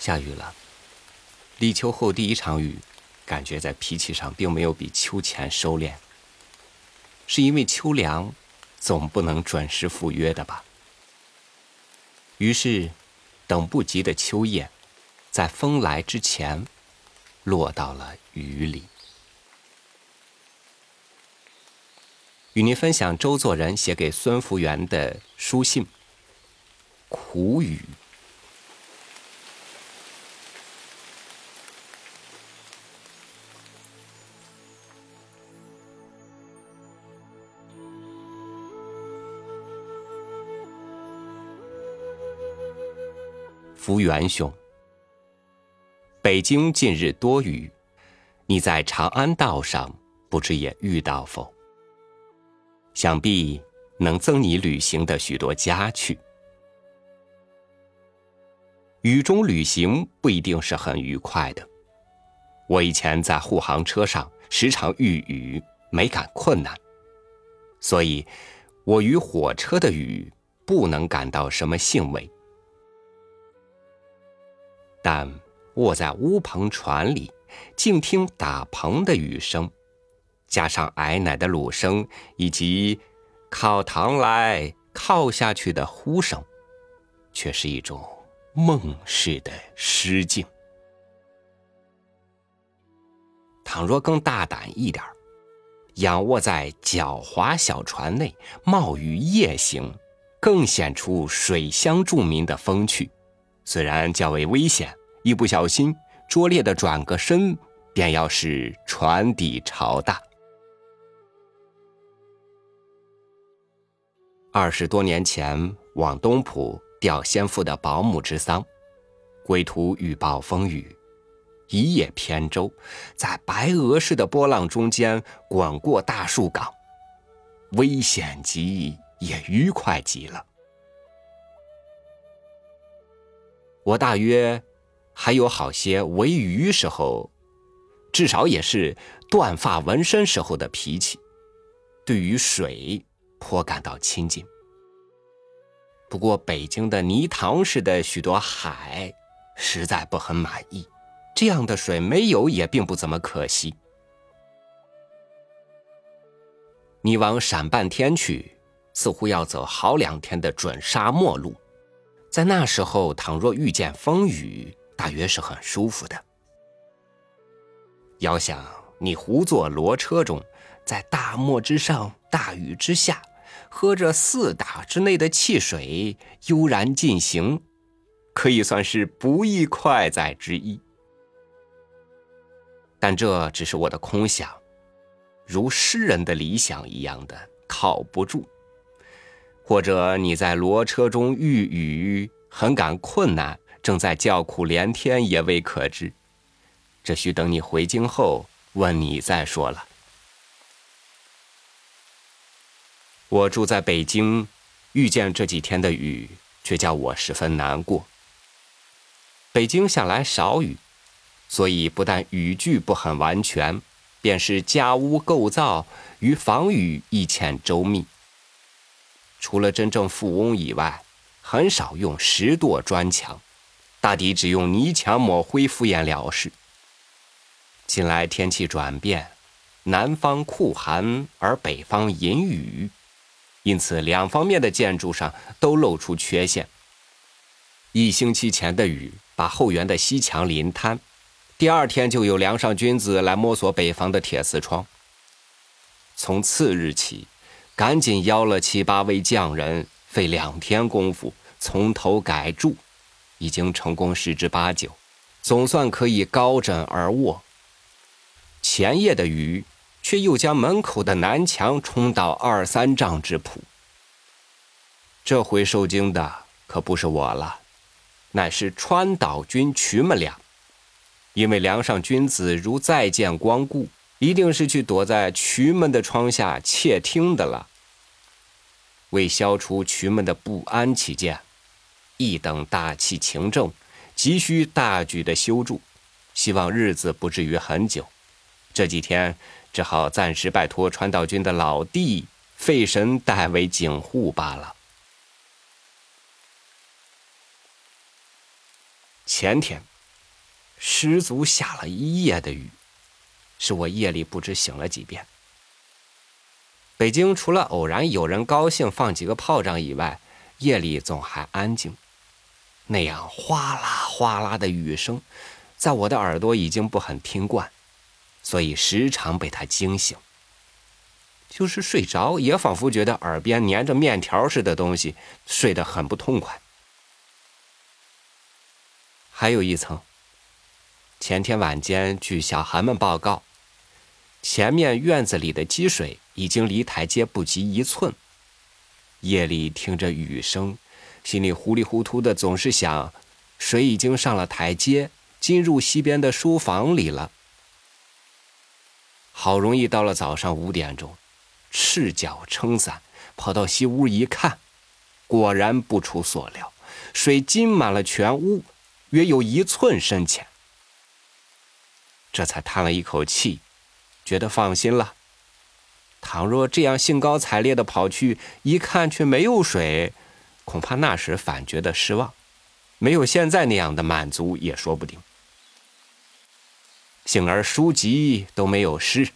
下雨了。立秋后第一场雨，感觉在脾气上并没有比秋前收敛。是因为秋凉，总不能准时赴约的吧？于是，等不及的秋叶，在风来之前，落到了雨里。与您分享周作人写给孙福元的书信。苦雨，福元兄，北京近日多雨，你在长安道上不知也遇到否？想必能增你旅行的许多佳趣。雨中旅行不一定是很愉快的。我以前在护航车上时常遇雨，没感困难，所以我与火车的雨不能感到什么兴味。但卧在乌篷船里，静听打篷的雨声。加上矮奶的鲁声，以及靠堂来靠下去的呼声，却是一种梦似的诗境。倘若更大胆一点仰卧在狡猾小船内冒雨夜行，更显出水乡住民的风趣。虽然较为危险，一不小心拙劣的转个身，便要使船底朝大。二十多年前往东浦吊先父的保姆之丧，归途遇暴风雨，一叶扁舟，在白鹅似的波浪中间滚过大树港，危险极也愉快极了。我大约还有好些为鱼时候，至少也是断发纹身时候的脾气，对于水。颇感到亲近。不过，北京的泥塘似的许多海，实在不很满意。这样的水没有也并不怎么可惜。你往陕半天去，似乎要走好两天的准沙漠路。在那时候，倘若遇见风雨，大约是很舒服的。遥想你胡坐骡车中，在大漠之上，大雨之下。喝着四打之内的汽水，悠然进行，可以算是不亦快哉之一。但这只是我的空想，如诗人的理想一样的靠不住。或者你在骡车中遇雨，很感困难，正在叫苦连天，也未可知。这需等你回京后问你再说了。我住在北京，遇见这几天的雨，却叫我十分难过。北京向来少雨，所以不但雨具不很完全，便是家屋构造与防雨亦欠周密。除了真正富翁以外，很少用石垛砖墙，大抵只用泥墙抹灰敷衍了事。近来天气转变，南方酷寒，而北方阴雨。因此，两方面的建筑上都露出缺陷。一星期前的雨把后园的西墙淋瘫，第二天就有梁上君子来摸索北房的铁丝窗。从次日起，赶紧邀了七八位匠人，费两天功夫从头改筑，已经成功十之八九，总算可以高枕而卧。前夜的雨。却又将门口的南墙冲到二三丈之谱。这回受惊的可不是我了，乃是川岛君渠们俩。因为梁上君子如再见光顾，一定是去躲在渠们的窗下窃听的了。为消除渠们的不安起见，一等大器情正，急需大举的修筑，希望日子不至于很久。这几天。只好暂时拜托川岛君的老弟费神代为警护罢了。前天十足下了一夜的雨，使我夜里不知醒了几遍。北京除了偶然有人高兴放几个炮仗以外，夜里总还安静。那样哗啦哗啦的雨声，在我的耳朵已经不很听惯，所以时常被它惊醒。就是睡着，也仿佛觉得耳边粘着面条似的东西，睡得很不痛快。还有一层。前天晚间，据小孩们报告，前面院子里的积水已经离台阶不及一寸。夜里听着雨声，心里糊里糊涂的，总是想，水已经上了台阶，进入西边的书房里了。好容易到了早上五点钟，赤脚撑伞跑到西屋一看，果然不出所料，水浸满了全屋，约有一寸深浅。这才叹了一口气，觉得放心了。倘若这样兴高采烈的跑去一看，却没有水，恐怕那时反觉得失望，没有现在那样的满足也说不定。幸而书籍都没有湿，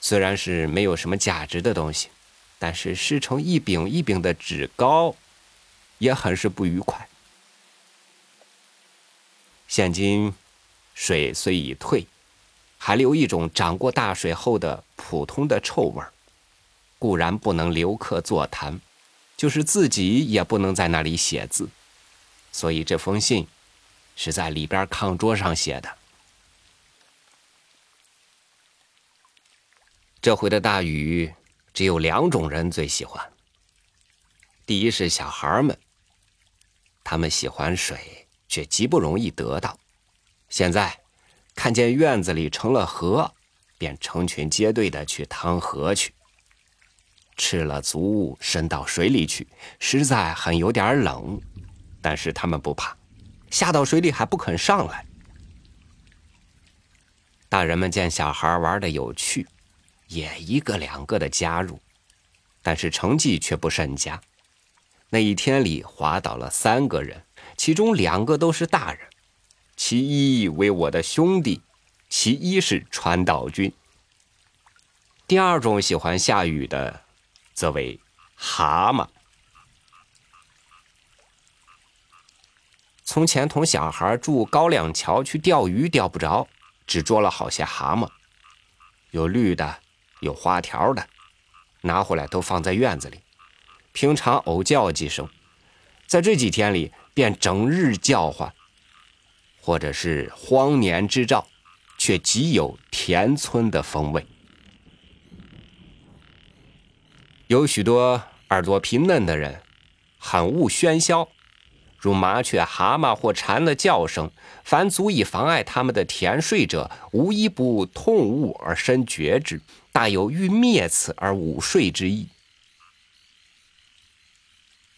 虽然是没有什么价值的东西，但是湿成一饼一饼的纸膏，也很是不愉快。现今水虽已退。还留一种涨过大水后的普通的臭味儿，固然不能留客座谈，就是自己也不能在那里写字，所以这封信是在里边炕桌上写的。这回的大雨，只有两种人最喜欢。第一是小孩们，他们喜欢水，却极不容易得到。现在。看见院子里成了河，便成群结队的去趟河去。吃了足，伸到水里去，实在很有点冷，但是他们不怕，下到水里还不肯上来。大人们见小孩玩的有趣，也一个两个的加入，但是成绩却不甚佳。那一天里滑倒了三个人，其中两个都是大人。其一为我的兄弟，其一是川岛君。第二种喜欢下雨的，则为蛤蟆。从前同小孩住高粱桥去钓鱼，钓不着，只捉了好些蛤蟆，有绿的，有花条的，拿回来都放在院子里。平常偶叫几声，在这几天里便整日叫唤。或者是荒年之兆，却极有田村的风味。有许多耳朵皮嫩的人，很恶喧嚣，如麻雀、蛤蟆或蝉的叫声，凡足以妨碍他们的甜睡者，无一不痛恶而深觉之，大有欲灭此而午睡之意。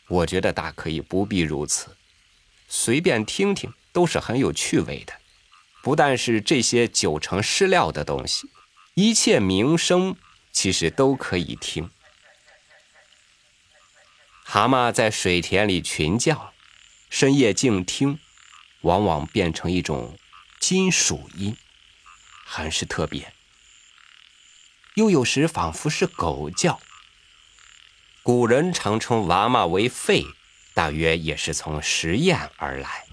我觉得大可以不必如此，随便听听。都是很有趣味的，不但是这些九成失料的东西，一切鸣声其实都可以听。蛤蟆在水田里群叫，深夜静听，往往变成一种金属音，很是特别。又有时仿佛是狗叫。古人常称娃娃为吠，大约也是从实验而来。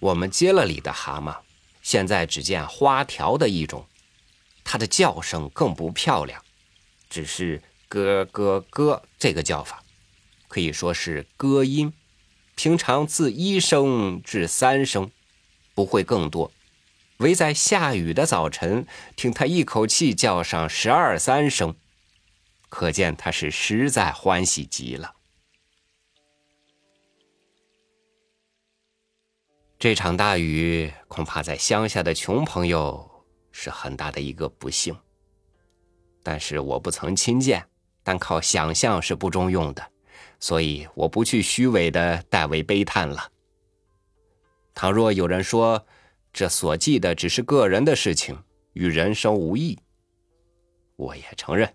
我们接了里的蛤蟆，现在只见花条的一种，它的叫声更不漂亮，只是咯咯咯这个叫法，可以说是歌音，平常自一声至三声，不会更多，唯在下雨的早晨，听它一口气叫上十二三声，可见它是实在欢喜极了。这场大雨恐怕在乡下的穷朋友是很大的一个不幸。但是我不曾亲见，单靠想象是不中用的，所以我不去虚伪的代为悲叹了。倘若有人说这所记的只是个人的事情，与人生无异，我也承认，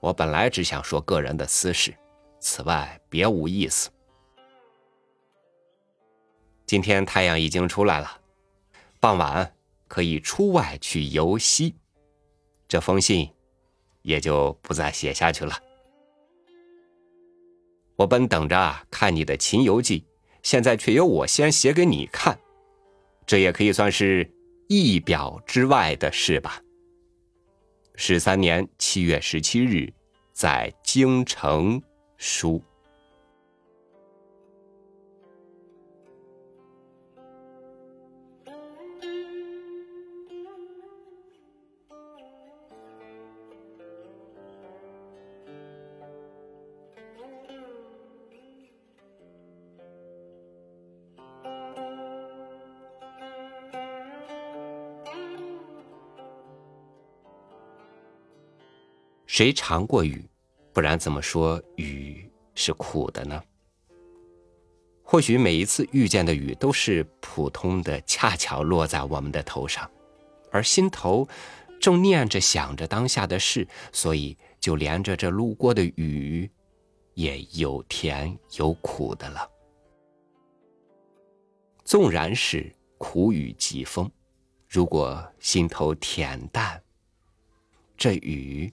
我本来只想说个人的私事，此外别无意思。今天太阳已经出来了，傍晚可以出外去游西。这封信也就不再写下去了。我本等着看你的《秦游记》，现在却由我先写给你看，这也可以算是意表之外的事吧。十三年七月十七日，在京城书。谁尝过雨？不然怎么说雨是苦的呢？或许每一次遇见的雨都是普通的，恰巧落在我们的头上，而心头正念着想着当下的事，所以就连着这路过的雨，也有甜有苦的了。纵然是苦雨疾风，如果心头恬淡，这雨。